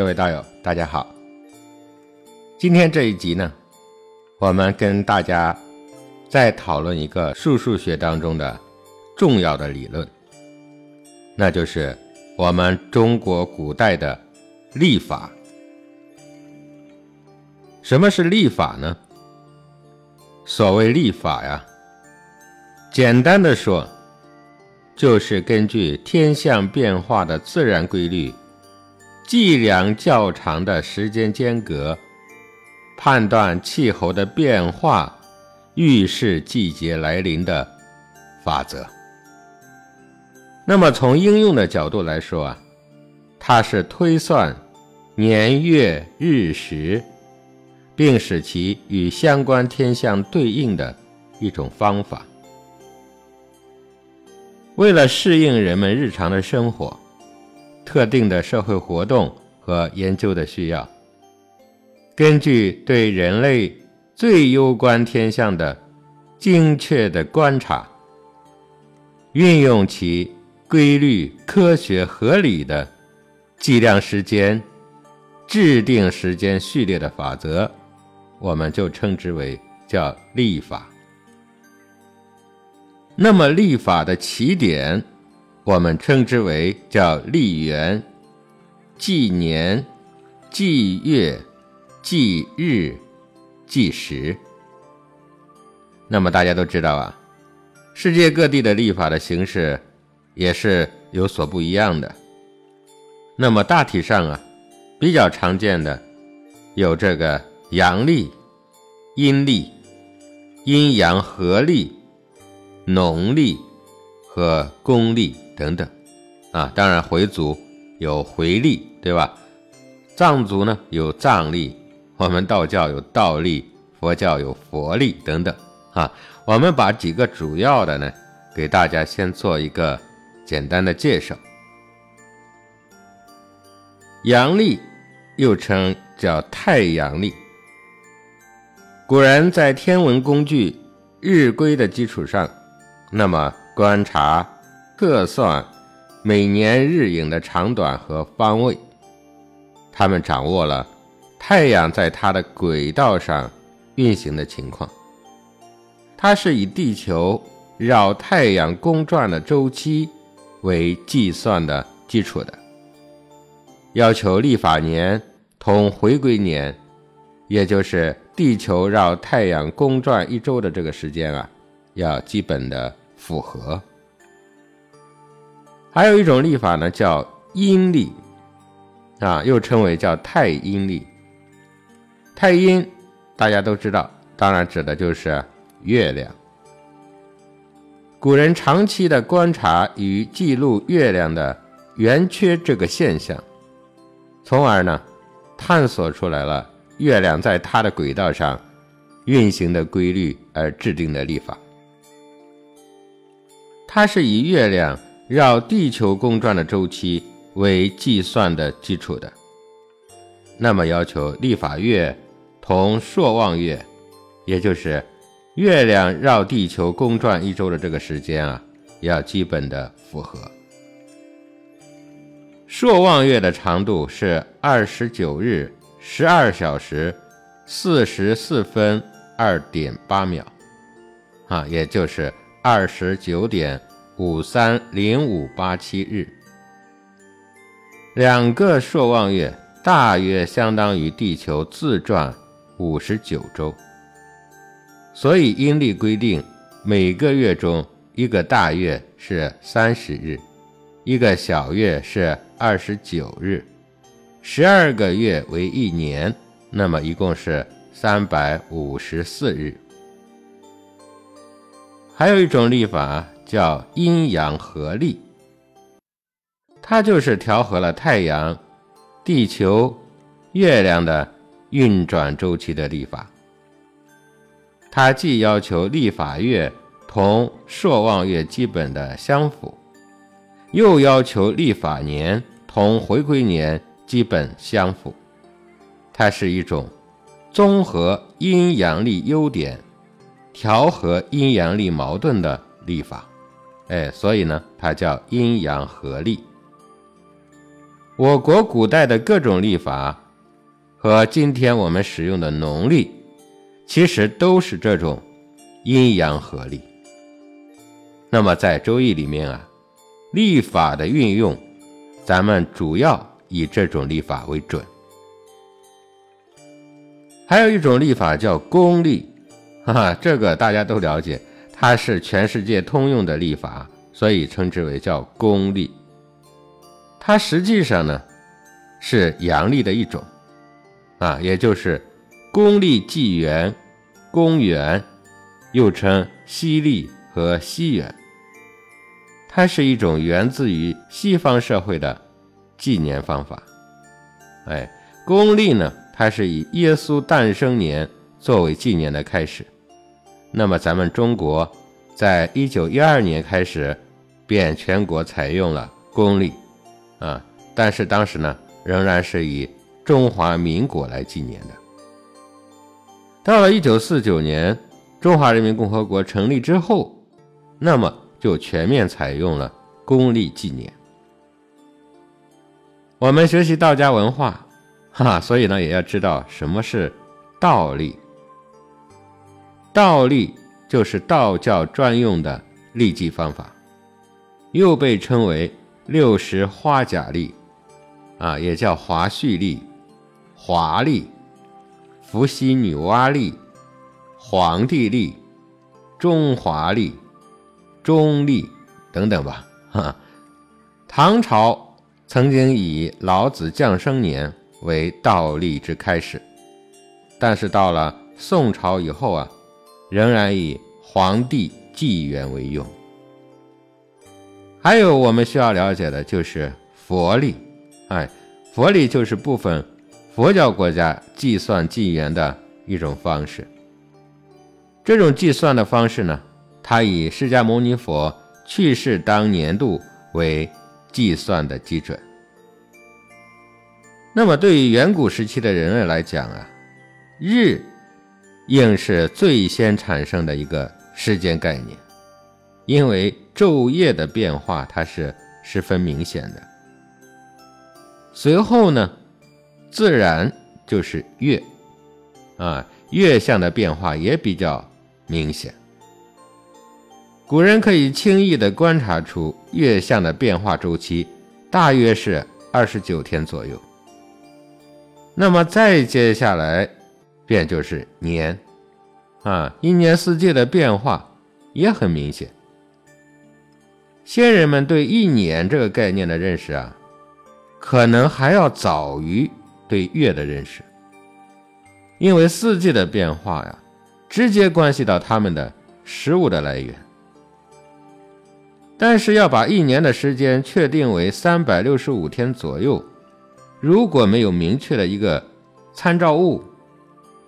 各位道友，大家好。今天这一集呢，我们跟大家再讨论一个数数学当中的重要的理论，那就是我们中国古代的历法。什么是历法呢？所谓历法呀，简单的说，就是根据天象变化的自然规律。计量较长的时间间隔，判断气候的变化，预示季节来临的法则。那么从应用的角度来说啊，它是推算年月日时，并使其与相关天象对应的一种方法。为了适应人们日常的生活。特定的社会活动和研究的需要，根据对人类最攸关天象的精确的观察，运用其规律、科学、合理的计量时间、制定时间序列的法则，我们就称之为叫历法。那么历法的起点。我们称之为叫历元、纪年、纪月、纪日、纪时。那么大家都知道啊，世界各地的历法的形式也是有所不一样的。那么大体上啊，比较常见的有这个阳历、阴历、阴阳合历、农历和公历。等等，啊，当然回族有回历，对吧？藏族呢有藏历，我们道教有道历，佛教有佛历等等，啊，我们把几个主要的呢，给大家先做一个简单的介绍。阳历又称叫太阳历，古人在天文工具日规的基础上，那么观察。测算每年日影的长短和方位，他们掌握了太阳在它的轨道上运行的情况。它是以地球绕太阳公转的周期为计算的基础的，要求历法年同回归年，也就是地球绕太阳公转一周的这个时间啊，要基本的符合。还有一种历法呢，叫阴历，啊，又称为叫太阴历。太阴大家都知道，当然指的就是月亮。古人长期的观察与记录月亮的圆缺这个现象，从而呢，探索出来了月亮在它的轨道上运行的规律而制定的历法。它是以月亮。绕地球公转的周期为计算的基础的，那么要求历法月同朔望月，也就是月亮绕地球公转一周的这个时间啊，要基本的符合。朔望月的长度是二十九日十二小时四十四分二点八秒，啊，也就是二十九点。五三零五八七日，两个朔望月大约相当于地球自转五十九周，所以阴历规定每个月中一个大月是三十日，一个小月是二十九日，十二个月为一年，那么一共是三百五十四日。还有一种历法。叫阴阳合历，它就是调和了太阳、地球、月亮的运转周期的历法。它既要求历法月同朔望月基本的相符，又要求历法年同回归年基本相符。它是一种综合阴阳历优点、调和阴阳历矛盾的历法。哎，所以呢，它叫阴阳合历。我国古代的各种历法和今天我们使用的农历，其实都是这种阴阳合历。那么在《周易》里面啊，历法的运用，咱们主要以这种历法为准。还有一种历法叫公历，哈哈，这个大家都了解，它是全世界通用的历法，所以称之为叫公历。它实际上呢是阳历的一种，啊，也就是公历纪元、公元，又称西历和西元。它是一种源自于西方社会的纪年方法。哎，公历呢？它是以耶稣诞生年作为纪年的开始，那么咱们中国在一九一二年开始便全国采用了公历，啊，但是当时呢仍然是以中华民国来纪念的。到了一九四九年中华人民共和国成立之后，那么就全面采用了公历纪念。我们学习道家文化。哈，所以呢，也要知道什么是道立。倒立就是道教专用的历纪方法，又被称为六十花甲历，啊，也叫华胥历、华历、伏羲女娲历、黄帝历、中华历、中历等等吧。哈，唐朝曾经以老子降生年。为倒立之开始，但是到了宋朝以后啊，仍然以黄帝纪元为用。还有我们需要了解的就是佛历，哎，佛历就是部分佛教国家计算纪元的一种方式。这种计算的方式呢，它以释迦牟尼佛去世当年度为计算的基准。那么，对于远古时期的人类来讲啊，日应是最先产生的一个时间概念，因为昼夜的变化它是十分明显的。随后呢，自然就是月，啊，月相的变化也比较明显。古人可以轻易地观察出月相的变化周期，大约是二十九天左右。那么再接下来，便就是年，啊，一年四季的变化也很明显。先人们对一年这个概念的认识啊，可能还要早于对月的认识，因为四季的变化呀，直接关系到他们的食物的来源。但是要把一年的时间确定为三百六十五天左右。如果没有明确的一个参照物，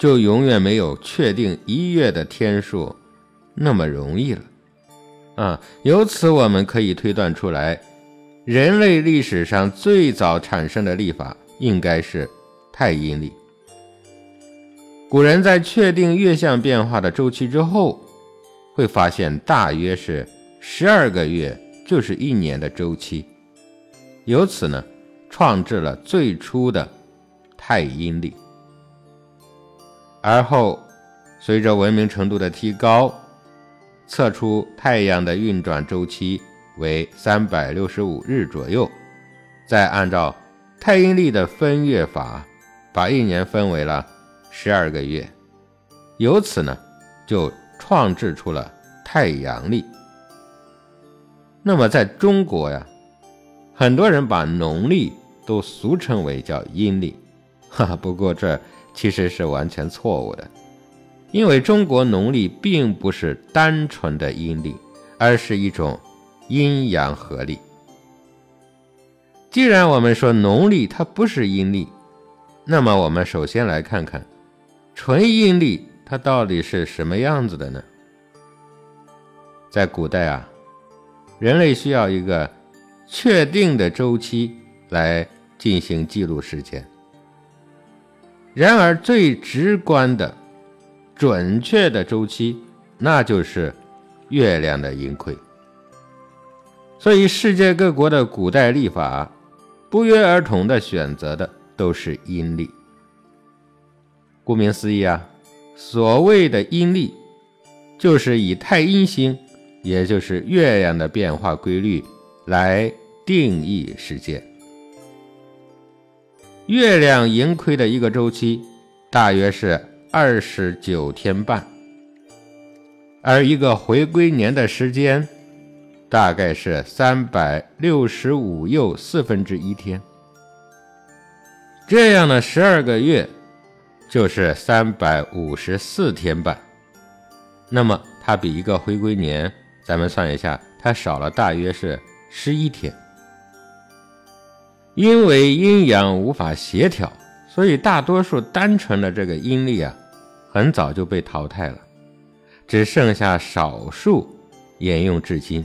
就永远没有确定一月的天数那么容易了。啊，由此我们可以推断出来，人类历史上最早产生的历法应该是太阴历。古人在确定月相变化的周期之后，会发现大约是十二个月就是一年的周期，由此呢。创制了最初的太阴历，而后随着文明程度的提高，测出太阳的运转周期为三百六十五日左右，再按照太阴历的分月法，把一年分为了十二个月，由此呢，就创制出了太阳历。那么在中国呀，很多人把农历。都俗称为叫阴历，哈，不过这其实是完全错误的，因为中国农历并不是单纯的阴历，而是一种阴阳合历。既然我们说农历它不是阴历，那么我们首先来看看纯阴历它到底是什么样子的呢？在古代啊，人类需要一个确定的周期。来进行记录时间。然而，最直观的、准确的周期，那就是月亮的盈亏。所以，世界各国的古代历法不约而同的选择的都是阴历。顾名思义啊，所谓的阴历，就是以太阴星，也就是月亮的变化规律来定义时间。月亮盈亏的一个周期大约是二十九天半，而一个回归年的时间大概是三百六十五又四分之一天。这样的十二个月。就是三百五十四天半，那么它比一个回归年，咱们算一下，它少了大约是十一天。因为阴阳无法协调，所以大多数单纯的这个阴历啊，很早就被淘汰了，只剩下少数沿用至今。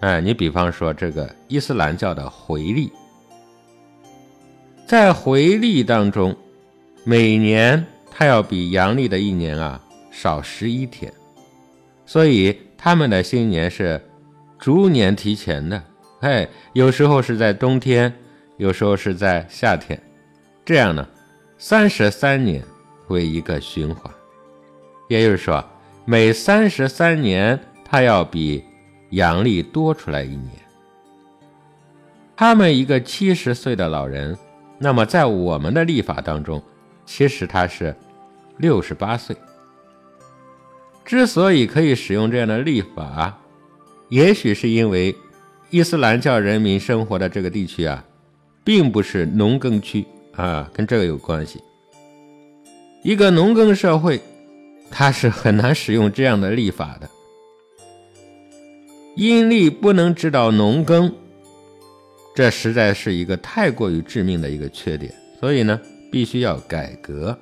哎，你比方说这个伊斯兰教的回历，在回历当中。每年它要比阳历的一年啊少十一天，所以他们的新年是逐年提前的。哎，有时候是在冬天，有时候是在夏天，这样呢，三十三年为一个循环，也就是说，每三十三年它要比阳历多出来一年。他们一个七十岁的老人，那么在我们的历法当中。其实他是六十八岁。之所以可以使用这样的历法，也许是因为伊斯兰教人民生活的这个地区啊，并不是农耕区啊，跟这个有关系。一个农耕社会，它是很难使用这样的历法的。阴历不能指导农耕，这实在是一个太过于致命的一个缺点。所以呢。必须要改革。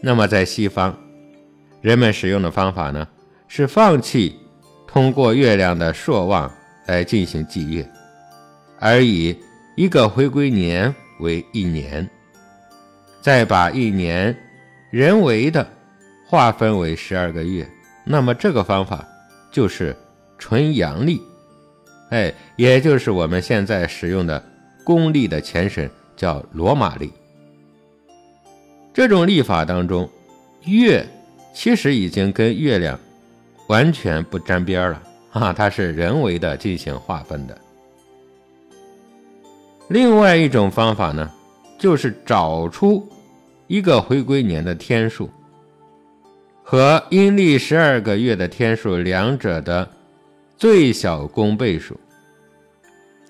那么，在西方，人们使用的方法呢，是放弃通过月亮的朔望来进行祭月，而以一个回归年为一年，再把一年人为的划分为十二个月。那么，这个方法就是纯阳历，哎，也就是我们现在使用的公历的前身。叫罗马历，这种历法当中，月其实已经跟月亮完全不沾边了啊，它是人为的进行划分的。另外一种方法呢，就是找出一个回归年的天数和阴历十二个月的天数两者的最小公倍数，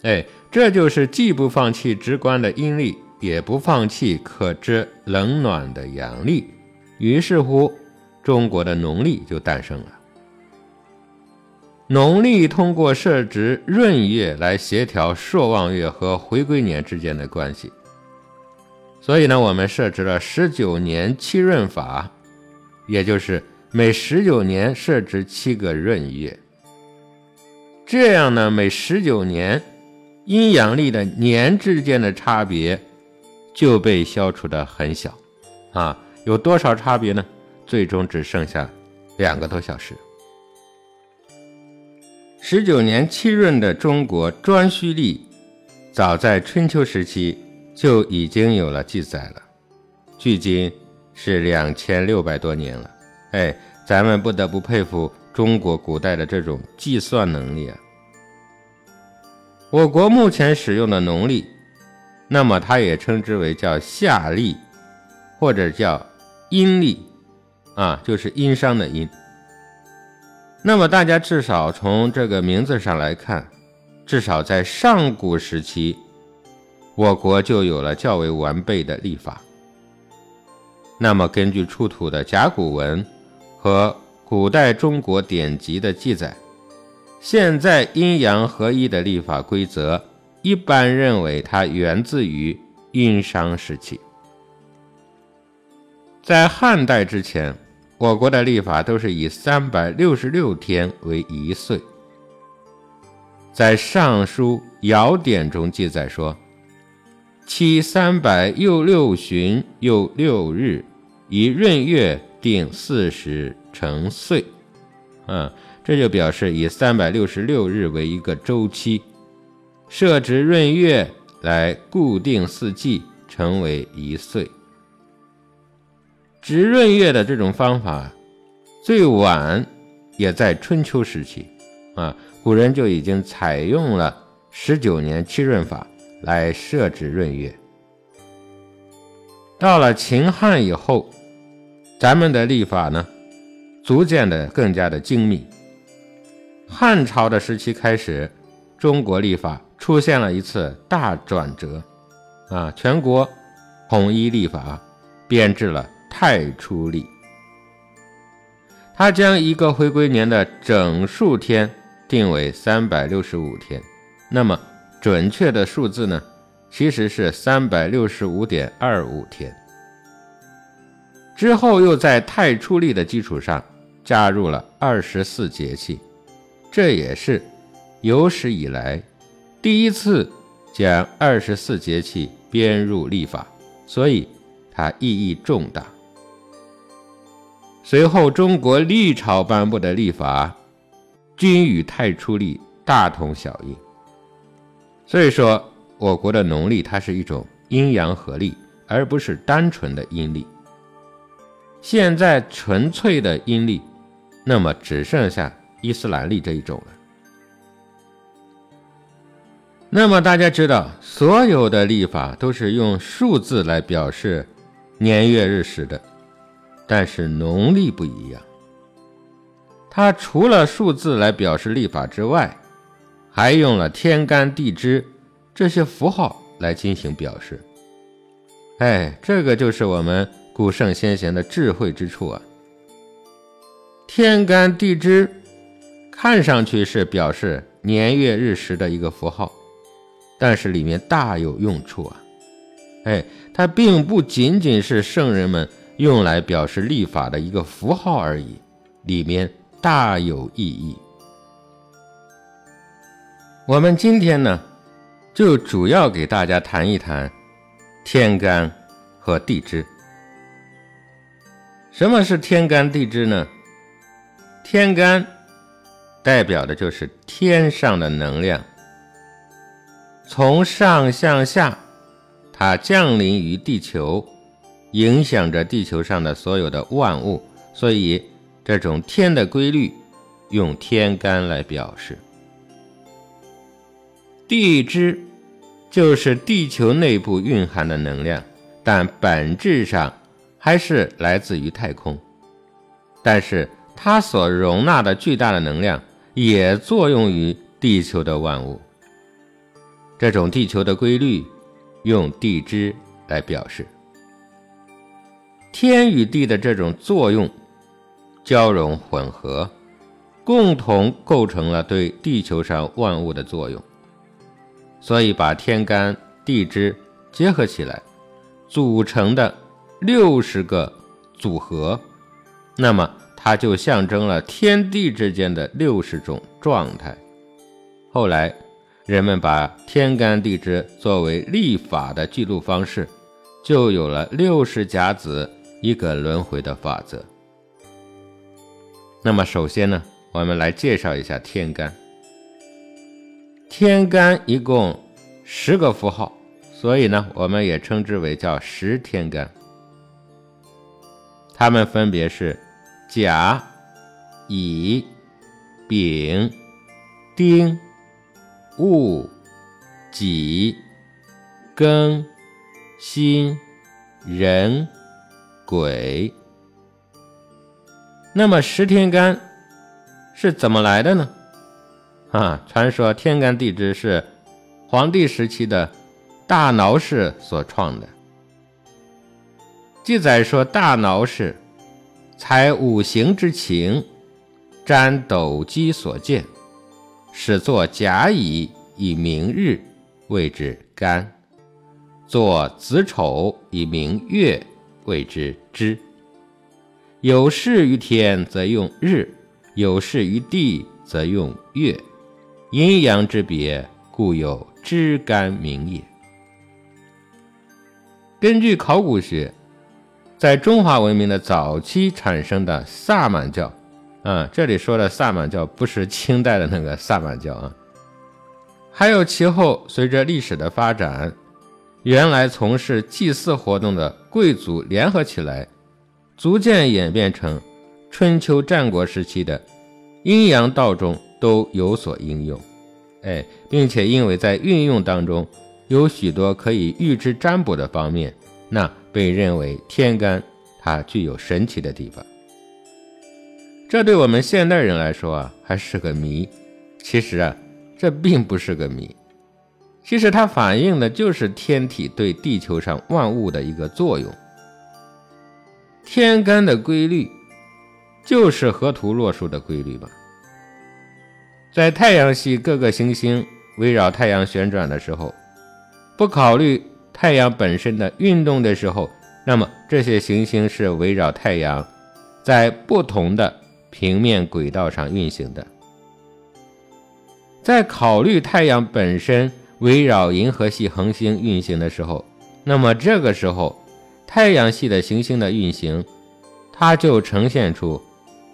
哎。这就是既不放弃直观的阴历，也不放弃可知冷暖的阳历，于是乎，中国的农历就诞生了。农历通过设置闰月来协调朔望月和回归年之间的关系，所以呢，我们设置了十九年七闰法，也就是每十九年设置七个闰月，这样呢，每十九年。阴阳历的年之间的差别就被消除的很小，啊，有多少差别呢？最终只剩下两个多小时。十九年七闰的中国颛顼历，早在春秋时期就已经有了记载了，距今是两千六百多年了。哎，咱们不得不佩服中国古代的这种计算能力啊。我国目前使用的农历，那么它也称之为叫夏历，或者叫阴历，啊，就是殷商的殷。那么大家至少从这个名字上来看，至少在上古时期，我国就有了较为完备的历法。那么根据出土的甲骨文和古代中国典籍的记载。现在阴阳合一的历法规则，一般认为它源自于殷商时期。在汉代之前，我国的历法都是以三百六十六天为一岁。在《尚书·尧典》中记载说：“期三百又六旬又六日，以闰月定四十成岁。”嗯。这就表示以三百六十六日为一个周期，设置闰月来固定四季，成为一岁。值闰月的这种方法，最晚也在春秋时期啊，古人就已经采用了十九年七闰法来设置闰月。到了秦汉以后，咱们的历法呢，逐渐的更加的精密。汉朝的时期开始，中国历法出现了一次大转折，啊，全国统一历法，编制了太初历。他将一个回归年的整数天定为三百六十五天，那么准确的数字呢？其实是三百六十五点二五天。之后又在太初历的基础上加入了二十四节气，这也是有史以来第一次将二十四节气编入历法，所以它意义重大。随后，中国历朝颁布的历法均与太初历大同小异，所以说。我国的农历，它是一种阴阳合历，而不是单纯的阴历。现在纯粹的阴历，那么只剩下伊斯兰历这一种了。那么大家知道，所有的历法都是用数字来表示年月日时的，但是农历不一样，它除了数字来表示历法之外，还用了天干地支。这些符号来进行表示，哎，这个就是我们古圣先贤的智慧之处啊。天干地支看上去是表示年月日时的一个符号，但是里面大有用处啊。哎，它并不仅仅是圣人们用来表示历法的一个符号而已，里面大有意义。我们今天呢？就主要给大家谈一谈天干和地支。什么是天干地支呢？天干代表的就是天上的能量，从上向下，它降临于地球，影响着地球上的所有的万物，所以这种天的规律用天干来表示。地支就是地球内部蕴含的能量，但本质上还是来自于太空。但是它所容纳的巨大的能量也作用于地球的万物。这种地球的规律用地支来表示。天与地的这种作用交融混合，共同构成了对地球上万物的作用。所以，把天干地支结合起来组成的六十个组合，那么它就象征了天地之间的六十种状态。后来，人们把天干地支作为历法的记录方式，就有了六十甲子一个轮回的法则。那么，首先呢，我们来介绍一下天干。天干一共十个符号，所以呢，我们也称之为叫十天干。它们分别是甲、乙、丙、丁、戊、己、庚、辛、壬、鬼。那么十天干是怎么来的呢？啊，传说天干地支是黄帝时期的大挠氏所创的。记载说，大挠氏采五行之情，占斗箕所见，始作甲乙以明日，谓之干；作子丑以明月，谓之支。有事于天，则用日；有事于地，则用月。阴阳之别，故有知干名也。根据考古学，在中华文明的早期产生的萨满教，啊，这里说的萨满教不是清代的那个萨满教啊，还有其后随着历史的发展，原来从事祭祀活动的贵族联合起来，逐渐演变成春秋战国时期的阴阳道中都有所应用。哎，并且因为在运用当中有许多可以预知占卜的方面，那被认为天干它具有神奇的地方。这对我们现代人来说啊，还是个谜。其实啊，这并不是个谜，其实它反映的就是天体对地球上万物的一个作用。天干的规律，就是河图洛书的规律吧。在太阳系各个行星围绕太阳旋转的时候，不考虑太阳本身的运动的时候，那么这些行星是围绕太阳在不同的平面轨道上运行的。在考虑太阳本身围绕银河系恒星运行的时候，那么这个时候太阳系的行星的运行，它就呈现出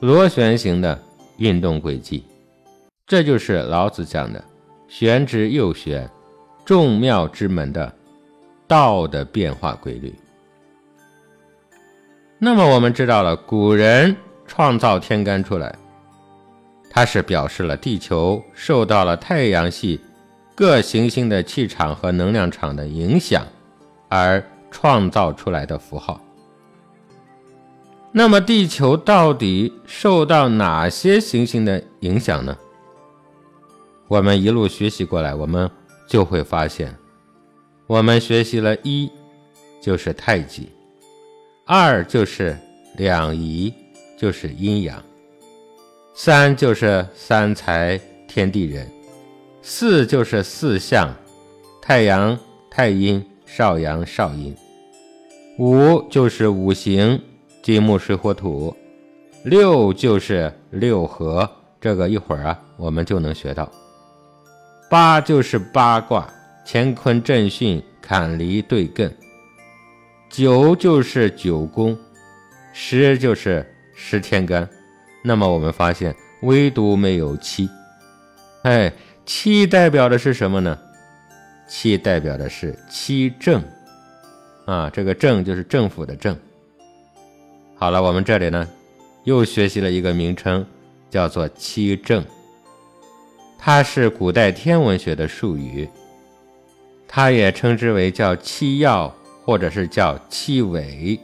螺旋形的运动轨迹。这就是老子讲的“玄之又玄，众妙之门”的道的变化规律。那么我们知道了，古人创造天干出来，它是表示了地球受到了太阳系各行星的气场和能量场的影响而创造出来的符号。那么地球到底受到哪些行星的影响呢？我们一路学习过来，我们就会发现，我们学习了一就是太极，二就是两仪，就是阴阳，三就是三才天地人，四就是四象，太阳太阴少阳少阴，五就是五行金木水火土，六就是六合，这个一会儿啊我们就能学到。八就是八卦，乾坤震巽坎离兑艮。九就是九宫，十就是十天干。那么我们发现，唯独没有七。哎，七代表的是什么呢？七代表的是七政啊，这个政就是政府的政。好了，我们这里呢又学习了一个名称，叫做七政。它是古代天文学的术语，它也称之为叫七曜，或者是叫七纬，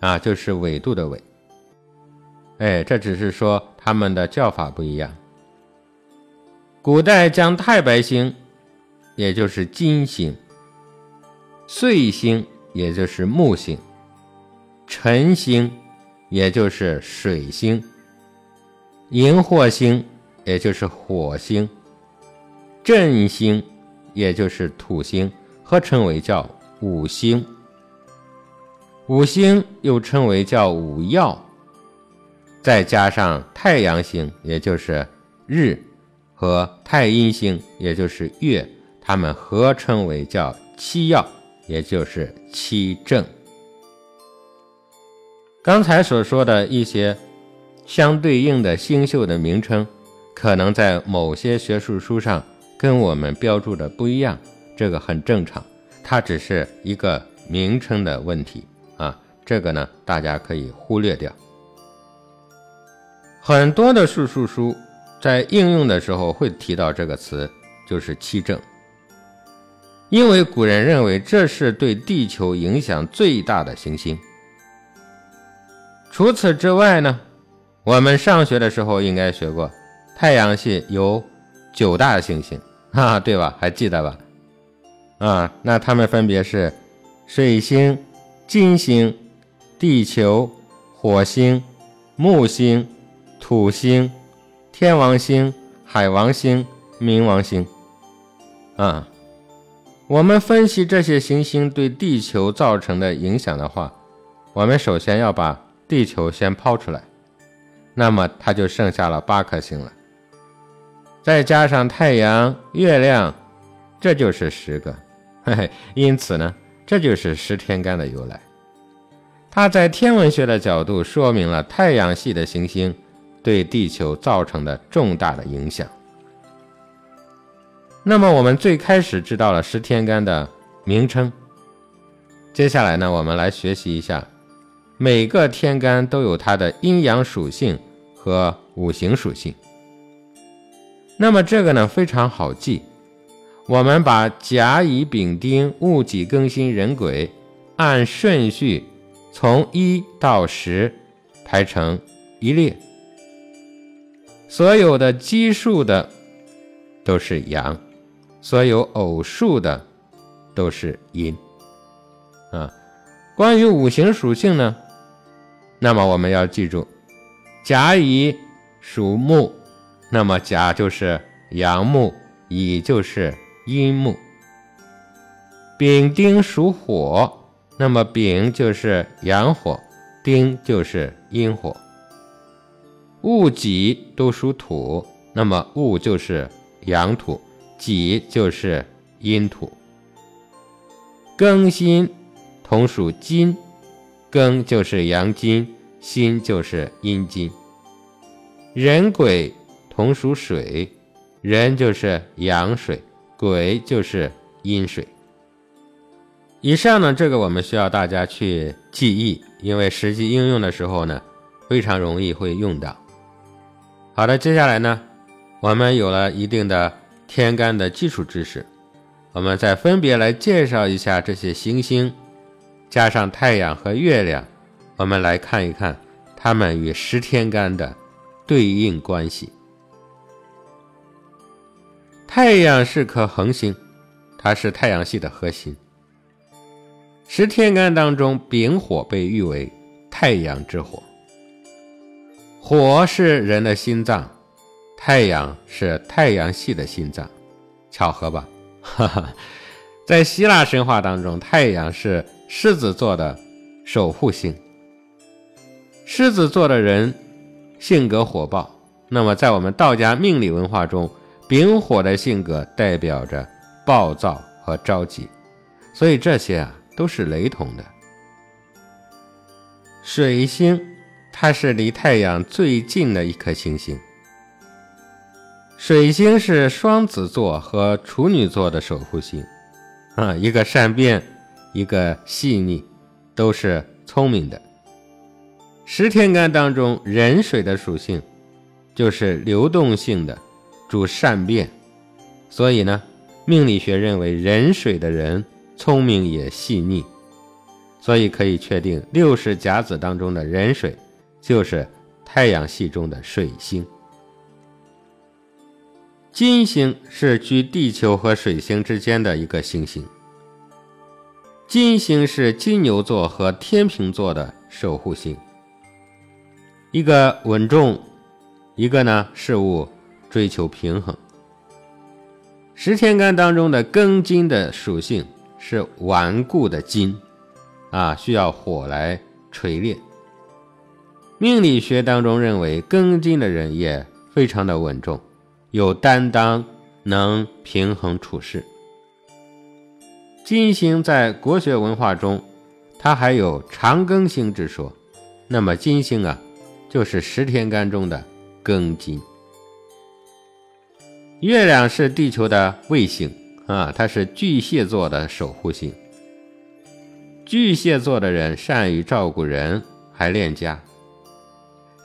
啊，就是纬度的纬。哎，这只是说他们的叫法不一样。古代将太白星，也就是金星；岁星，也就是木星；辰星，也就是水星；荧惑星。也就是火星、震星，也就是土星，合称为叫五星。五星又称为叫五曜，再加上太阳星，也就是日，和太阴星，也就是月，它们合称为叫七曜，也就是七正。刚才所说的一些相对应的星宿的名称。可能在某些学术书上跟我们标注的不一样，这个很正常，它只是一个名称的问题啊。这个呢，大家可以忽略掉。很多的术数书在应用的时候会提到这个词，就是七正，因为古人认为这是对地球影响最大的行星。除此之外呢，我们上学的时候应该学过。太阳系有九大行星，哈，对吧？还记得吧？啊，那它们分别是水星、金星、地球、火星、木星、土星、天王星、海王星、冥王星。啊，我们分析这些行星对地球造成的影响的话，我们首先要把地球先抛出来，那么它就剩下了八颗星了。再加上太阳、月亮，这就是十个。嘿嘿，因此呢，这就是十天干的由来。它在天文学的角度说明了太阳系的行星对地球造成的重大的影响。那么我们最开始知道了十天干的名称，接下来呢，我们来学习一下，每个天干都有它的阴阳属性和五行属性。那么这个呢非常好记，我们把甲乙丙丁戊己庚辛壬癸按顺序从一到十排成一列，所有的奇数的都是阳。所有偶数的都是阴啊。关于五行属性呢，那么我们要记住，甲乙属木，那么甲就是阳木，乙就是阴木；丙丁属火，那么丙就是阳火，丁就是阴火；戊己都属土，那么戊就是阳土。己就是阴土，庚辛同属金，庚就是阳金，辛就是阴金。壬癸同属水，壬就是阳水，癸就是阴水。以上呢，这个我们需要大家去记忆，因为实际应用的时候呢，非常容易会用到。好的，接下来呢，我们有了一定的。天干的基础知识，我们再分别来介绍一下这些行星，加上太阳和月亮，我们来看一看它们与十天干的对应关系。太阳是颗恒星，它是太阳系的核心。十天干当中，丙火被誉为太阳之火，火是人的心脏。太阳是太阳系的心脏，巧合吧？哈哈，在希腊神话当中，太阳是狮子座的守护星。狮子座的人性格火爆，那么在我们道家命理文化中，丙火的性格代表着暴躁和着急，所以这些啊都是雷同的。水星，它是离太阳最近的一颗行星。水星是双子座和处女座的守护星，啊，一个善变，一个细腻，都是聪明的。十天干当中，壬水的属性就是流动性的，主善变，所以呢，命理学认为壬水的人聪明也细腻，所以可以确定六十甲子当中的壬水就是太阳系中的水星。金星是居地球和水星之间的一个行星。金星是金牛座和天平座的守护星，一个稳重，一个呢事物追求平衡。十天干当中的庚金的属性是顽固的金，啊，需要火来锤炼。命理学当中认为庚金的人也非常的稳重。有担当，能平衡处事。金星在国学文化中，它还有长庚星之说。那么金星啊，就是十天干中的庚金。月亮是地球的卫星啊，它是巨蟹座的守护星。巨蟹座的人善于照顾人，还恋家。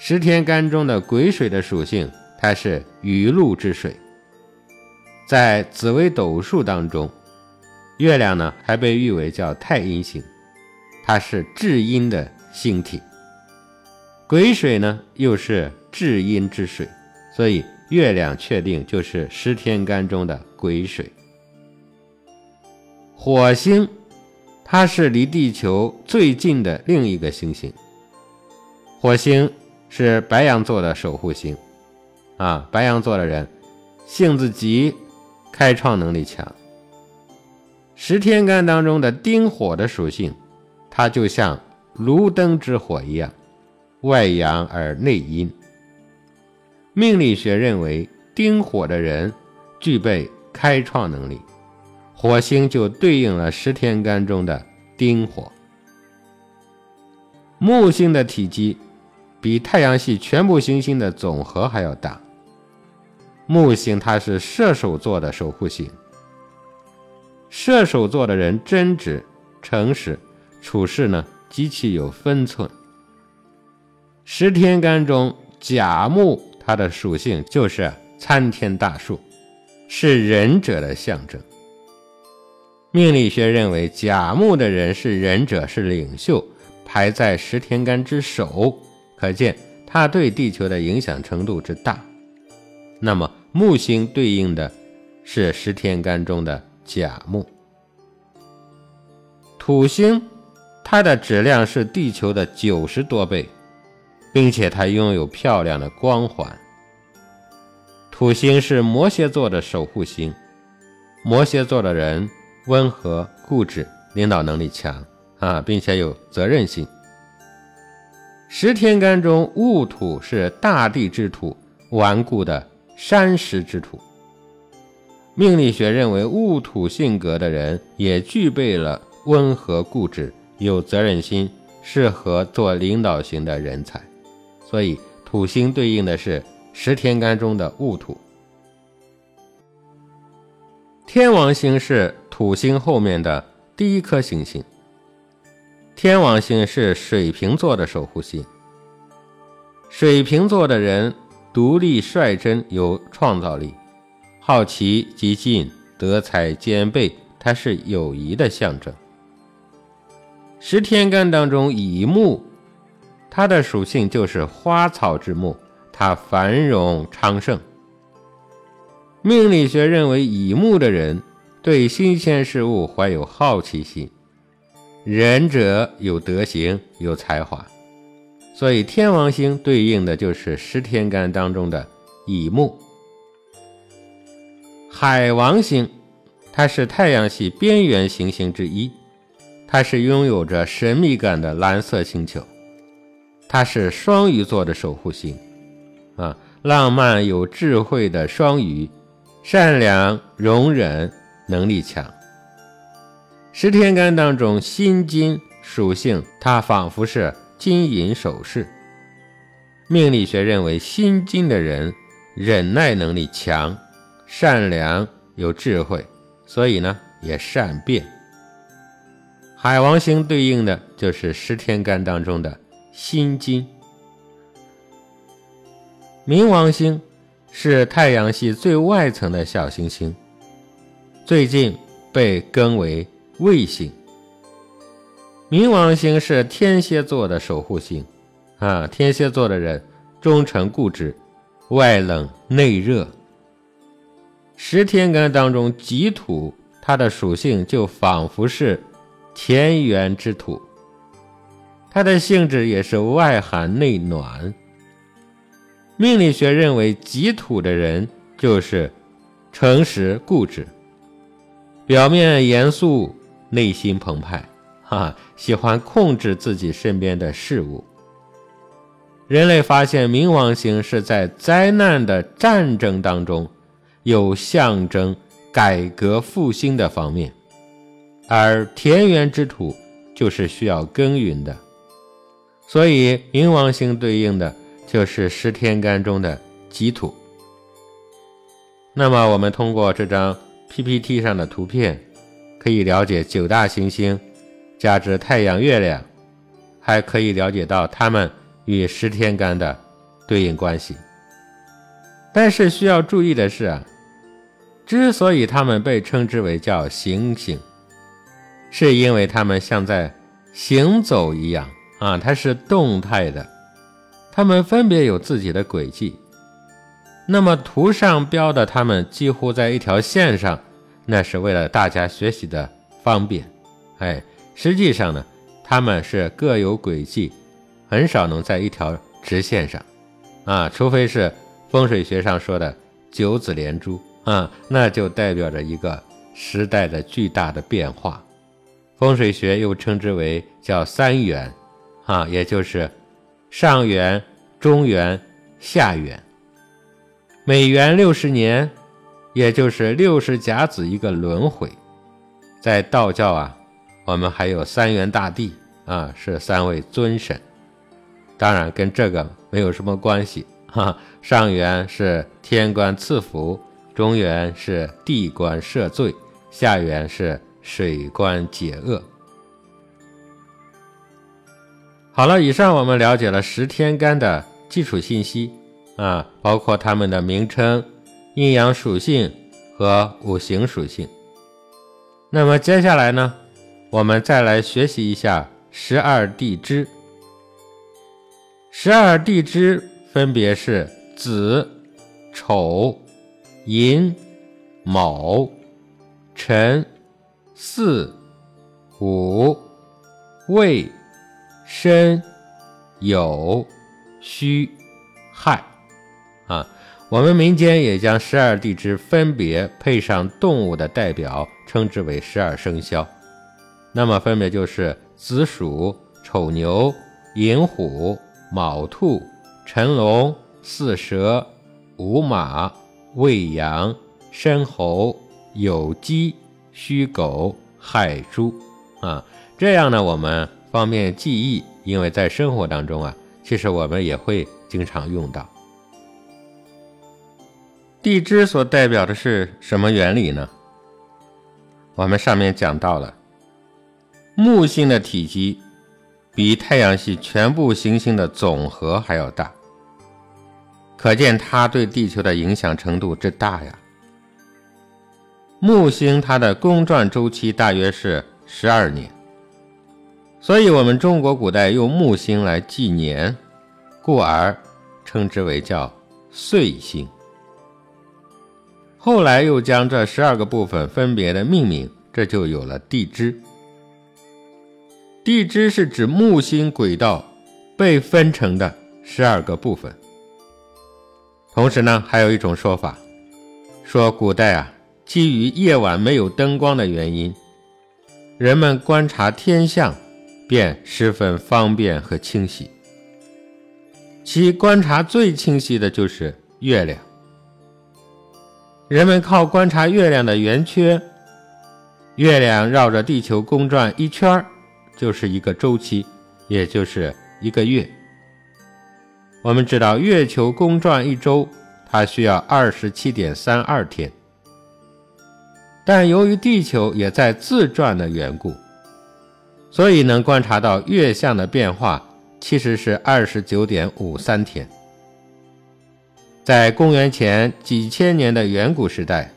十天干中的癸水的属性。它是雨露之水，在紫微斗数当中，月亮呢还被誉为叫太阴星，它是至阴的星体。癸水呢又是至阴之水，所以月亮确定就是十天干中的癸水。火星，它是离地球最近的另一个星星。火星是白羊座的守护星。啊，白羊座的人性子急，开创能力强。十天干当中的丁火的属性，它就像炉灯之火一样，外阳而内阴。命理学认为，丁火的人具备开创能力，火星就对应了十天干中的丁火。木星的体积比太阳系全部行星的总和还要大。木星它是射手座的守护星。射手座的人真挚、诚实，处事呢极其有分寸。十天干中甲木，它的属性就是参天大树，是仁者的象征。命理学认为，甲木的人是仁者，是领袖，排在十天干之首，可见它对地球的影响程度之大。那么木星对应的是十天干中的甲木，土星，它的质量是地球的九十多倍。并且它拥有漂亮的光环。土星是摩羯座的守护星，摩羯座的人温和、固执，领导能力强啊，并且有责任心。十天干中戊土是大地之土，顽固的山石之土。命理学认为，戊土性格的人也具备了温和、固执、有责任心，适合做领导型的人才。所以，土星对应的是十天干中的戊土。天王星是土星后面的第一颗行星。天王星是水瓶座的守护星。水瓶座的人独立率真，有创造力，好奇、激进、德才兼备，它是友谊的象征。十天干当中乙木。它的属性就是花草之木，它繁荣昌盛。命理学认为，乙木的人对新鲜事物怀有好奇心，仁者有德行、有才华，所以天王星对应的就是十天干当中的乙木。海王星，它是太阳系边缘行星之一，它是拥有着神秘感的蓝色星球。它是双鱼座的守护星，啊，浪漫有智慧的双鱼，善良容忍，能力强。十天干当中，辛金属性，它仿佛是金银首饰。命理学认为，辛金的人忍耐能力强，善良有智慧，所以呢也善变。海王星对应的就是十天干当中的。心金，冥王星是太阳系最外层的小行星，最近被更为卫星。冥王星是天蝎座的守护星，啊，天蝎座的人忠诚固执，外冷内热。十天干当中己土，它的属性就仿佛是田园之土。它的性质也是外寒内暖。命理学认为，己土的人就是诚实固执，表面严肃，内心澎湃，哈，喜欢控制自己身边的事物。人类发现冥王星是在灾难的战争当中，有象征改革复兴的方面，而田园之土就是需要耕耘的。所以，冥王星对应的就是十天干中的己土。那么，我们通过这张 PPT 上的图片，可以了解九大行星加之太阳、月亮，还可以了解到它们与十天干的对应关系。但是需要注意的是啊，之所以它们被称之为叫行星，是因为它们像在行走一样。啊，它是动态的，它们分别有自己的轨迹。那么图上标的它们几乎在一条线上，那是为了大家学习的方便。哎，实际上呢，它们是各有轨迹，很少能在一条直线上。啊，除非是风水学上说的九子连珠啊，那就代表着一个时代的巨大的变化。风水学又称之为叫三元。啊，也就是上元、中元、下元，每元六十年，也就是六十甲子一个轮回。在道教啊，我们还有三元大帝啊，是三位尊神，当然跟这个没有什么关系哈，上元是天官赐福，中元是地官赦罪，下元是水官解厄。好了，以上我们了解了十天干的基础信息啊，包括它们的名称、阴阳属性和五行属性。那么接下来呢，我们再来学习一下十二地支。十二地支分别是子、丑、寅、卯、辰、巳、午、未。申、酉、戌、亥，啊，我们民间也将十二地支分别配上动物的代表，称之为十二生肖。那么分别就是子鼠、丑牛、寅虎、卯兔、辰龙、巳蛇、午马、未羊、申猴、酉鸡、戌狗、亥猪。啊，这样呢，我们。方便记忆，因为在生活当中啊，其实我们也会经常用到。地支所代表的是什么原理呢？我们上面讲到了，木星的体积比太阳系全部行星的总和还要大，可见它对地球的影响程度之大呀。木星它的公转周期大约是十二年。所以，我们中国古代用木星来纪年，故而称之为叫岁星。后来又将这十二个部分分别的命名，这就有了地支。地支是指木星轨道被分成的十二个部分。同时呢，还有一种说法，说古代啊，基于夜晚没有灯光的原因，人们观察天象。便十分方便和清晰。其观察最清晰的就是月亮。人们靠观察月亮的圆缺，月亮绕着地球公转一圈就是一个周期，也就是一个月。我们知道，月球公转一周，它需要二十七点三二天。但由于地球也在自转的缘故。所以能观察到月相的变化，其实是二十九点五三天。在公元前几千年的远古时代，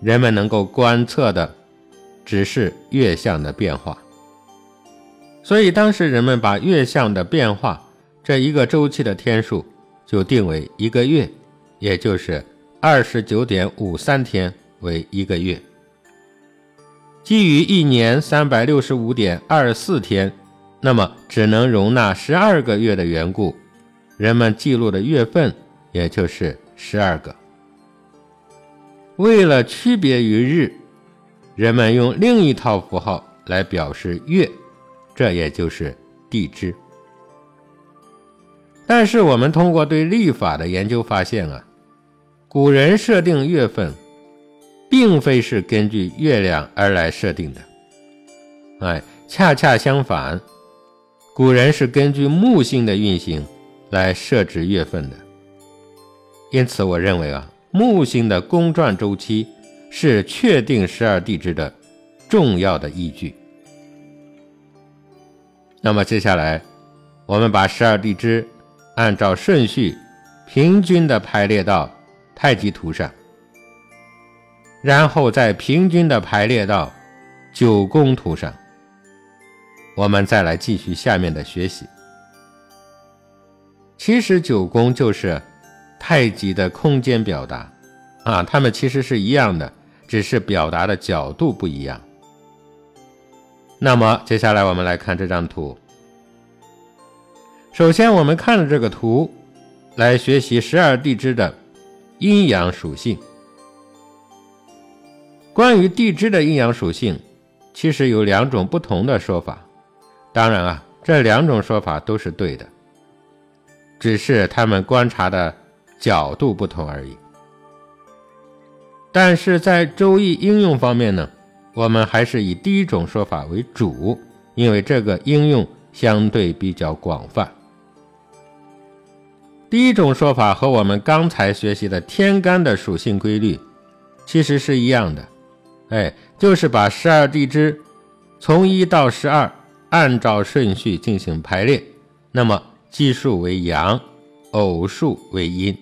人们能够观测的只是月相的变化。所以当时人们把月相的变化这一个周期的天数就定为一个月，也就是二十九点五三天为一个月。基于一年三百六十五点二四天，那么只能容纳十二个月的缘故，人们记录的月份也就是十二个。为了区别于日，人们用另一套符号来表示月，这也就是地支。但是我们通过对历法的研究发现啊，古人设定月份。并非是根据月亮而来设定的，哎，恰恰相反，古人是根据木星的运行来设置月份的。因此，我认为啊，木星的公转周期是确定十二地支的重要的依据。那么，接下来我们把十二地支按照顺序平均的排列到太极图上。然后再平均的排列到九宫图上，我们再来继续下面的学习。其实九宫就是太极的空间表达啊，它们其实是一样的，只是表达的角度不一样。那么接下来我们来看这张图。首先，我们看了这个图，来学习十二地支的阴阳属性。关于地支的阴阳属性，其实有两种不同的说法。当然啊，这两种说法都是对的，只是他们观察的角度不同而已。但是在周易应用方面呢，我们还是以第一种说法为主，因为这个应用相对比较广泛。第一种说法和我们刚才学习的天干的属性规律其实是一样的，哎，就是把十二地支从一到十二按照顺序进行排列，那么奇数为阳，偶数为阴。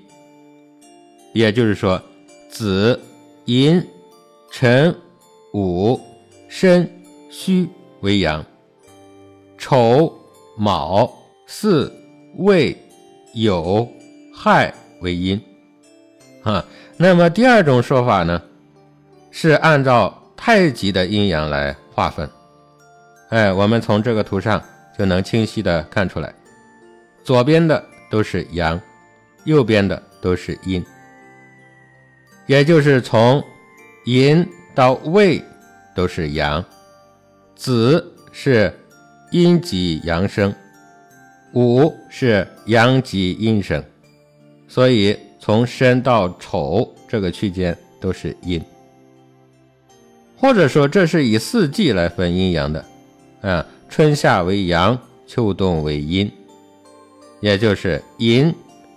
也就是说，子、寅、辰、午、申、戌为阳，丑、卯、巳、未、酉、亥为阴。啊，那么第二种说法呢，是按照太极的阴阳来划分。哎，我们从这个图上就能清晰的看出来，左边的都是阳，右边的都是阴。也就是从寅到未都是阳，子是阴极阳生，午是阳极阴生，所以从申到丑这个区间都是阴。或者说，这是以四季来分阴阳的，啊，春夏为阳，秋冬为阴，也就是寅、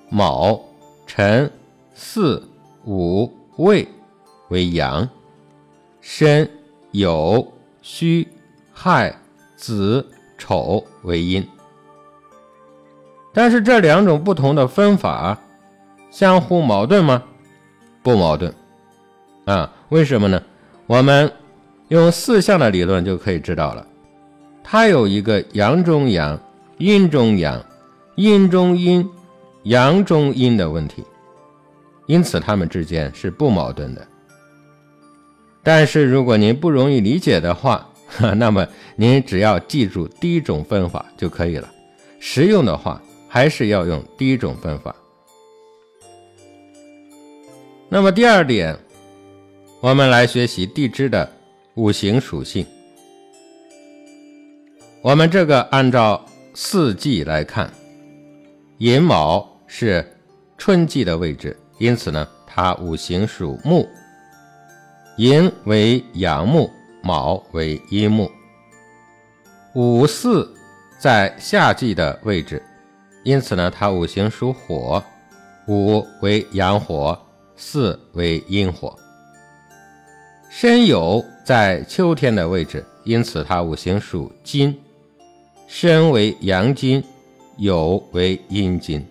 卯、辰、巳、午。未为阳，申酉戌亥子丑为阴。但是这两种不同的分法相互矛盾吗？不矛盾啊？为什么呢？我们用四象的理论就可以知道了。它有一个阳中阳、阴中阳、阴中阴、阳中阴的问题。因此，他们之间是不矛盾的。但是，如果您不容易理解的话，那么您只要记住第一种分法就可以了。实用的话，还是要用第一种分法。那么第二点，我们来学习地支的五行属性。我们这个按照四季来看，寅卯是春季的位置。因此呢，它五行属木，寅为阳木，卯为阴木。午巳在夏季的位置，因此呢，它五行属火，午为阳火，巳为阴火。申酉在秋天的位置，因此它五行属金，申为阳金，酉为阴金。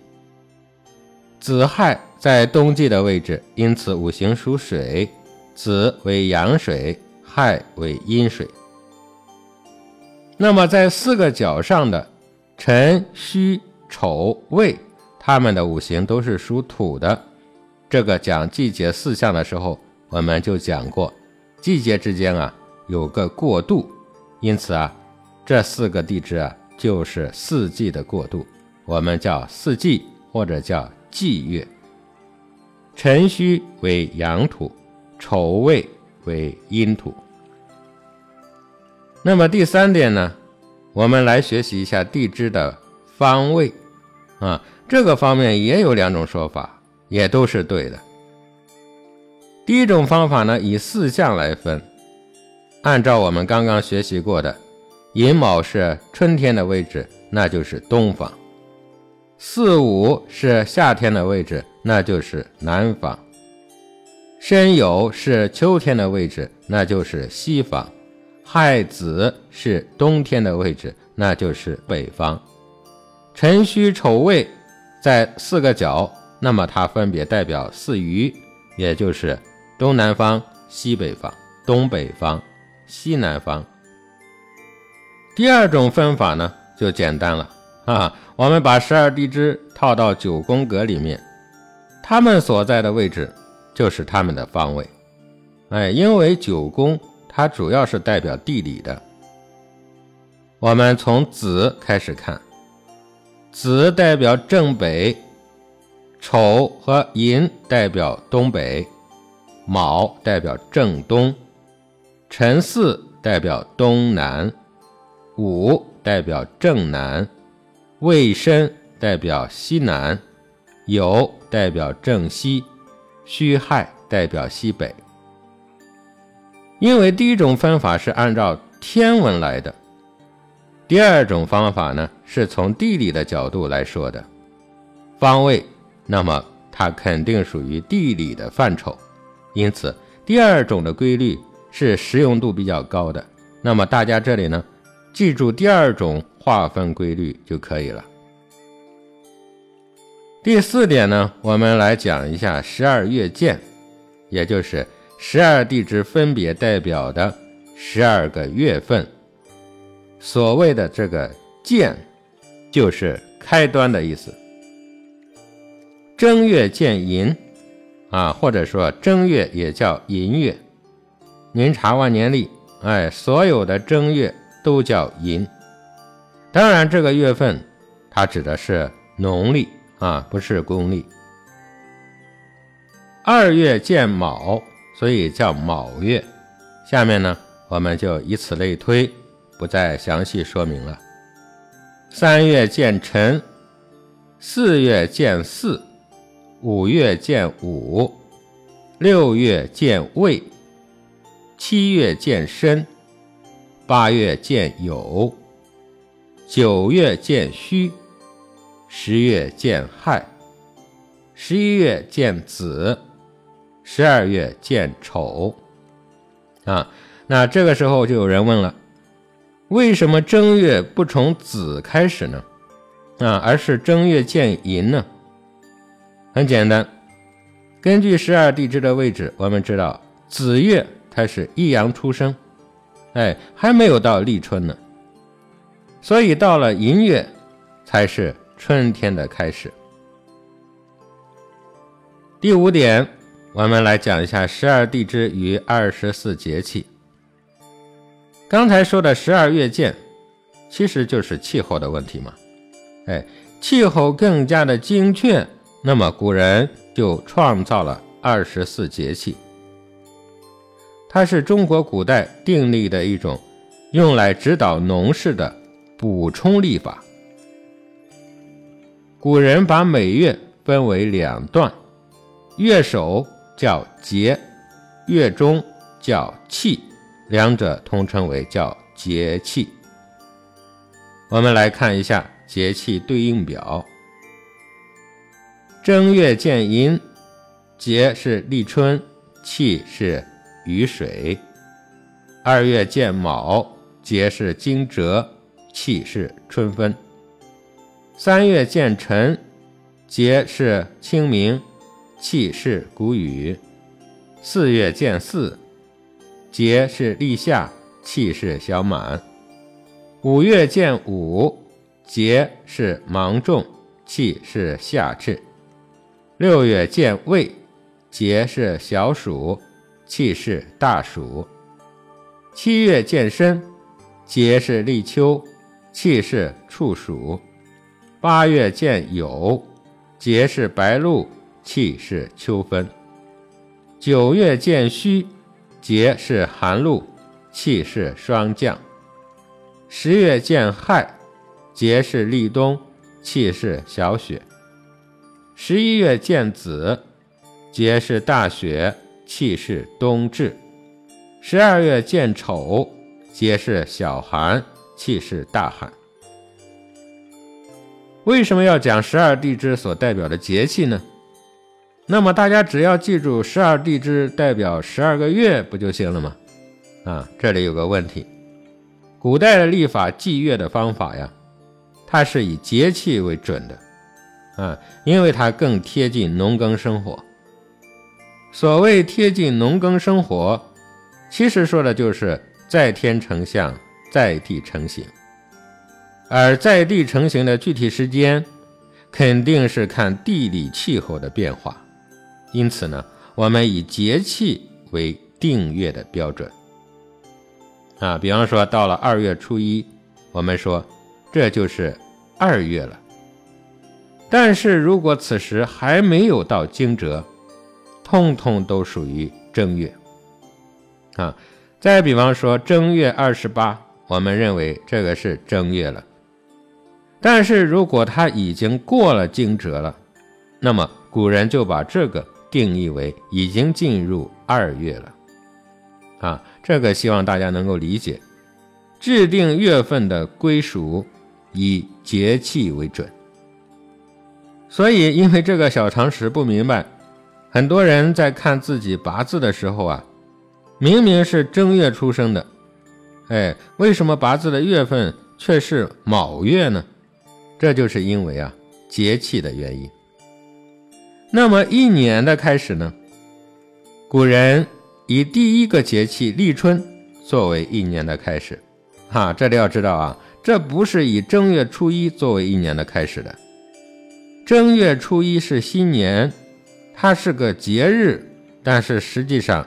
子亥。在冬季的位置，因此五行属水，子为阳水，亥为阴水。那么在四个角上的辰、戌、丑、未，它们的五行都是属土的。这个讲季节四象的时候，我们就讲过，季节之间啊有个过渡，因此啊这四个地支啊就是四季的过渡，我们叫四季或者叫季月。辰戌为阳土，丑未为阴土。那么第三点呢，我们来学习一下地支的方位啊，这个方面也有两种说法，也都是对的。第一种方法呢，以四象来分，按照我们刚刚学习过的，寅卯是春天的位置，那就是东方；巳午是夏天的位置。那就是南方，申酉是秋天的位置，那就是西方；亥子是冬天的位置，那就是北方；辰戌丑未在四个角，那么它分别代表四余，也就是东南方、西北方、东北方、西南方。第二种分法呢，就简单了啊，我们把十二地支套到九宫格里面。他们所在的位置就是他们的方位，哎，因为九宫它主要是代表地理的。我们从子开始看，子代表正北，丑和寅代表东北，卯代表正东，辰巳代表东南，午代表正南，未申代表西南。酉代表正西，戌亥代表西北。因为第一种分法是按照天文来的，第二种方法呢是从地理的角度来说的。方位那么它肯定属于地理的范畴。因此，第二种的规律是实用度比较高的。那么大家这里呢，记住第二种划分规律就可以了。第四点呢，我们来讲一下十二月见，也就是十二地支分别代表的十二个月份。所谓的这个见，就是开端的意思。正月见寅，啊，或者说正月也叫寅月。您查万年历，哎，所有的正月都叫寅。当然，这个月份它指的是农历。啊，不是公历。二月见卯，所以叫卯月。下面呢，我们就以此类推，不再详细说明了。三月见辰，四月见巳，五月见午，六月见未，七月见申，八月见酉，九月见戌。十月见亥，十一月见子，十二月见丑，啊，那这个时候就有人问了，为什么正月不从子开始呢？啊，而是正月见寅呢？很简单，根据十二地支的位置，我们知道子月它是一阳出生，哎，还没有到立春呢，所以到了寅月才是。春天的开始。第五点，我们来讲一下十二地支与二十四节气。刚才说的十二月见，其实就是气候的问题嘛。哎，气候更加的精确，那么古人就创造了二十四节气。它是中国古代订立的一种用来指导农事的补充历法。古人把每月分为两段，月首叫节，月中叫气，两者通称为叫节气。我们来看一下节气对应表：正月见寅，节是立春，气是雨水；二月见卯，节是惊蛰，气是春分。三月见辰，节是清明，气是谷雨；四月见巳，节是立夏，气是小满；五月见午，节是芒种，气是夏至；六月见未，节是小暑，气是大暑；七月见申，节是立秋，气是处暑。八月见酉，节是白露，气是秋分；九月见戌，节是寒露，气是霜降；十月见亥，节是立冬，气是小雪；十一月见子，节是大雪，气是冬至；十二月见丑，节是小寒，气是大寒。为什么要讲十二地支所代表的节气呢？那么大家只要记住十二地支代表十二个月不就行了吗？啊，这里有个问题，古代的历法祭月的方法呀，它是以节气为准的，啊，因为它更贴近农耕生活。所谓贴近农耕生活，其实说的就是在天成象，在地成形。而在地成型的具体时间，肯定是看地理气候的变化。因此呢，我们以节气为定月的标准。啊，比方说到了二月初一，我们说这就是二月了。但是如果此时还没有到惊蛰，通通都属于正月。啊，再比方说正月二十八，我们认为这个是正月了。但是如果它已经过了惊蛰了，那么古人就把这个定义为已经进入二月了。啊，这个希望大家能够理解。制定月份的归属以节气为准。所以因为这个小常识不明白，很多人在看自己八字的时候啊，明明是正月出生的，哎，为什么八字的月份却是卯月呢？这就是因为啊节气的原因。那么一年的开始呢，古人以第一个节气立春作为一年的开始。哈，这里要知道啊，这不是以正月初一作为一年的开始的。正月初一是新年，它是个节日，但是实际上，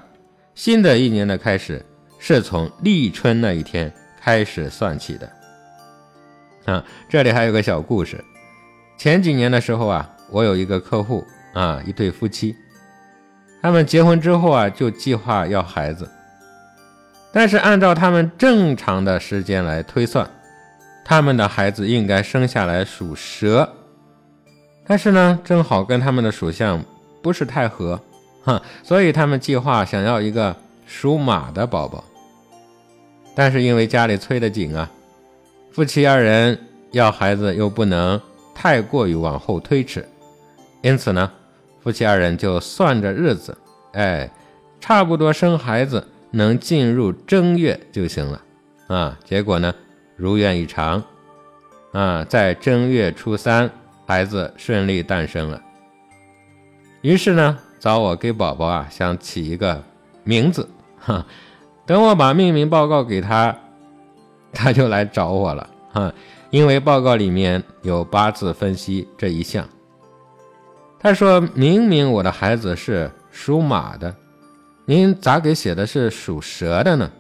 新的一年的开始是从立春那一天开始算起的。啊，这里还有个小故事。前几年的时候啊，我有一个客户啊，一对夫妻，他们结婚之后啊，就计划要孩子。但是按照他们正常的时间来推算，他们的孩子应该生下来属蛇，但是呢，正好跟他们的属相不是太合，哈，所以他们计划想要一个属马的宝宝。但是因为家里催得紧啊，夫妻二人要孩子又不能太过于往后推迟，因此呢，夫妻二人就算着日子，哎，差不多生孩子。能进入正月就行了，啊，结果呢，如愿以偿，啊，在正月初三，孩子顺利诞生了。于是呢，找我给宝宝啊，想起一个名字，哈，等我把命名报告给他，他就来找我了，哈，因为报告里面有八字分析这一项。他说明明我的孩子是属马的。您咋给写的是属蛇的呢？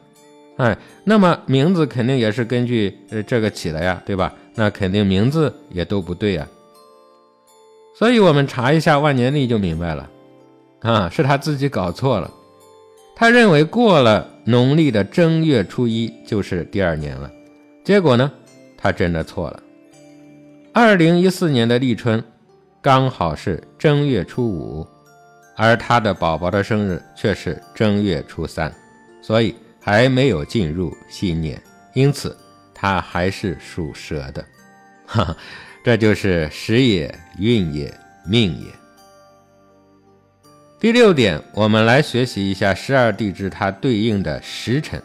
哎，那么名字肯定也是根据呃这个起的呀，对吧？那肯定名字也都不对呀。所以我们查一下万年历就明白了，啊，是他自己搞错了。他认为过了农历的正月初一就是第二年了，结果呢，他真的错了。二零一四年的立春刚好是正月初五。而他的宝宝的生日却是正月初三，所以还没有进入新年，因此他还是属蛇的。哈哈，这就是时也、运也、命也。第六点，我们来学习一下十二地支它对应的时辰。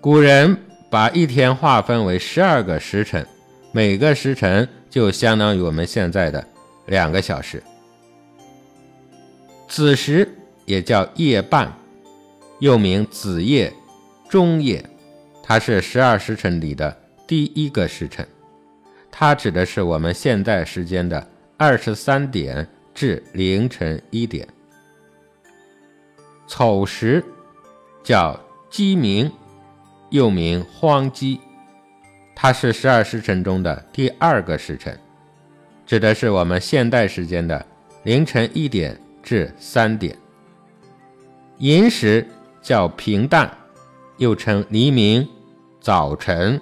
古人把一天划分为十二个时辰，每个时辰就相当于我们现在的两个小时。子时也叫夜半，又名子夜、中夜，它是十二时辰里的第一个时辰，它指的是我们现在时间的二十三点至凌晨一点。丑时叫鸡鸣，又名荒鸡，它是十二时辰中的第二个时辰，指的是我们现代时间的凌晨一点。至三点，寅时叫平淡，又称黎明、早晨、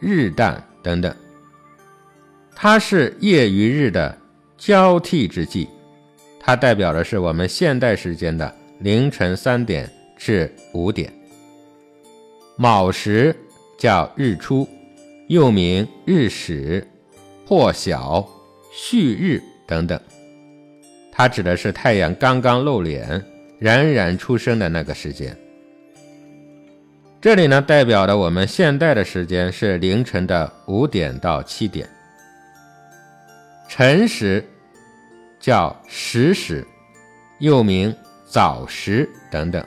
日旦等等。它是夜与日的交替之际，它代表的是我们现代时间的凌晨三点至五点。卯时叫日出，又名日始、破晓、旭日等等。它指的是太阳刚刚露脸、冉冉出生的那个时间。这里呢，代表的我们现代的时间是凌晨的五点到七点。辰时叫时时，又名早时等等。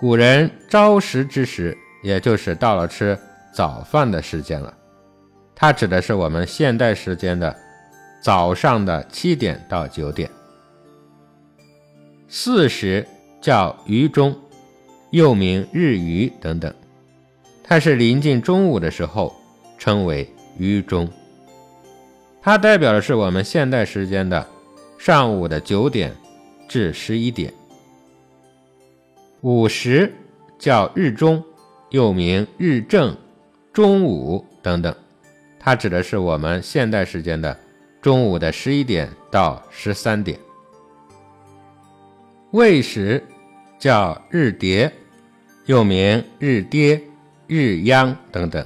古人朝食之时，也就是到了吃早饭的时间了。它指的是我们现代时间的。早上的七点到九点，巳时叫余中，又名日余等等，它是临近中午的时候，称为余中。它代表的是我们现代时间的上午的九点至十一点。午时叫日中，又名日正、中午等等，它指的是我们现代时间的。中午的十一点到十三点，未时叫日叠，又名日跌、日央等等。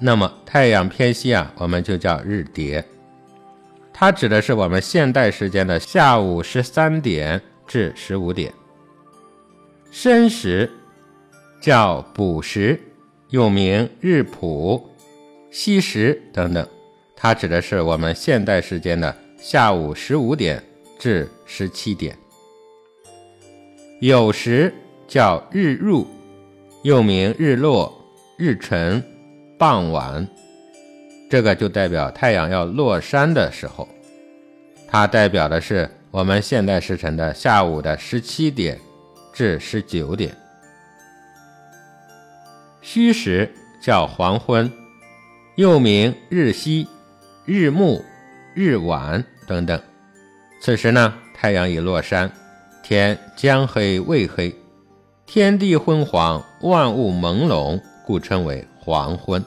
那么太阳偏西啊，我们就叫日叠。它指的是我们现代时间的下午十三点至十五点。申时叫补时，又名日晡、西时等等，它指的是我们现代时间的下午十五点至十七点。酉时叫日入，又名日落、日沉、傍晚。这个就代表太阳要落山的时候，它代表的是我们现代时辰的下午的十七点至十九点。戌时叫黄昏，又名日西、日暮、日晚等等。此时呢，太阳已落山，天将黑未黑，天地昏黄，万物朦胧，故称为黄昏。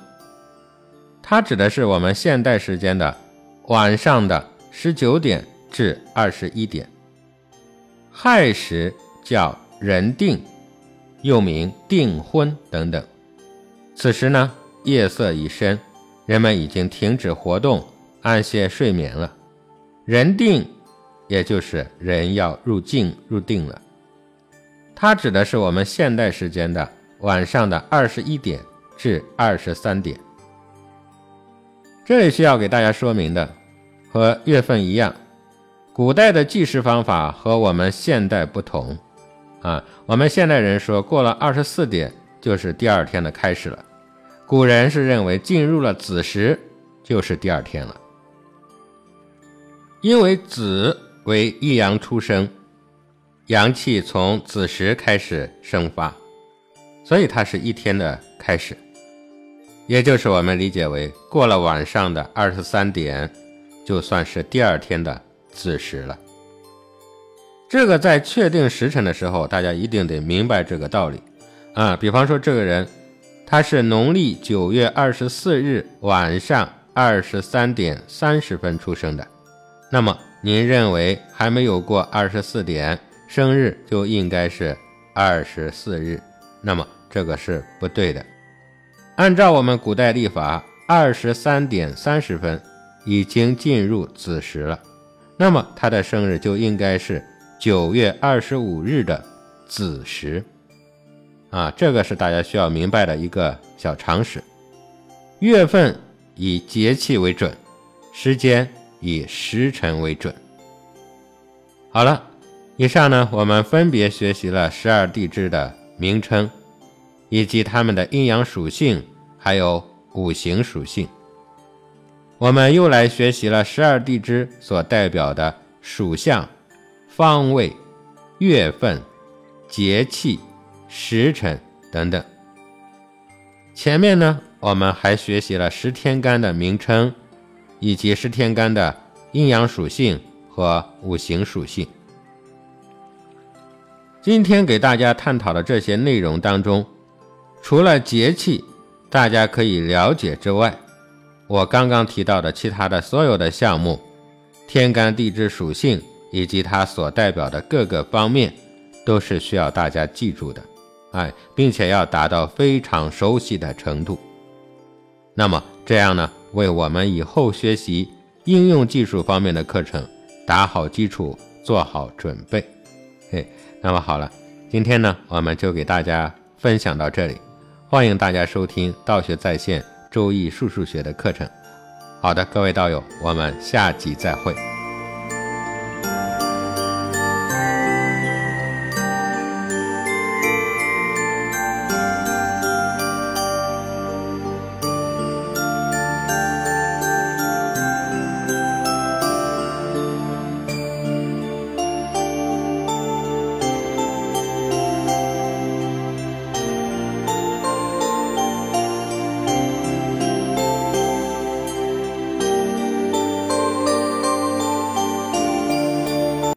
它指的是我们现代时间的晚上的十九点至二十一点。亥时叫人定，又名订婚等等。此时呢，夜色已深，人们已经停止活动，安歇睡眠了。人定，也就是人要入静入定了。它指的是我们现代时间的晚上的二十一点至二十三点。这里需要给大家说明的，和月份一样，古代的计时方法和我们现代不同。啊，我们现代人说过了二十四点就是第二天的开始了，古人是认为进入了子时就是第二天了。因为子为一阳出生，阳气从子时开始生发，所以它是一天的开始。也就是我们理解为过了晚上的二十三点，就算是第二天的子时了。这个在确定时辰的时候，大家一定得明白这个道理啊。比方说，这个人他是农历九月二十四日晚上二十三点三十分出生的，那么您认为还没有过二十四点，生日就应该是二十四日，那么这个是不对的。按照我们古代历法，二十三点三十分已经进入子时了，那么他的生日就应该是九月二十五日的子时，啊，这个是大家需要明白的一个小常识。月份以节气为准，时间以时辰为准。好了，以上呢，我们分别学习了十二地支的名称。以及它们的阴阳属性，还有五行属性。我们又来学习了十二地支所代表的属相、方位、月份、节气、时辰等等。前面呢，我们还学习了十天干的名称，以及十天干的阴阳属性和五行属性。今天给大家探讨的这些内容当中，除了节气，大家可以了解之外，我刚刚提到的其他的所有的项目，天干地支属性以及它所代表的各个方面，都是需要大家记住的，哎，并且要达到非常熟悉的程度。那么这样呢，为我们以后学习应用技术方面的课程打好基础，做好准备。嘿，那么好了，今天呢，我们就给大家分享到这里。欢迎大家收听道学在线周易数数学的课程。好的，各位道友，我们下集再会。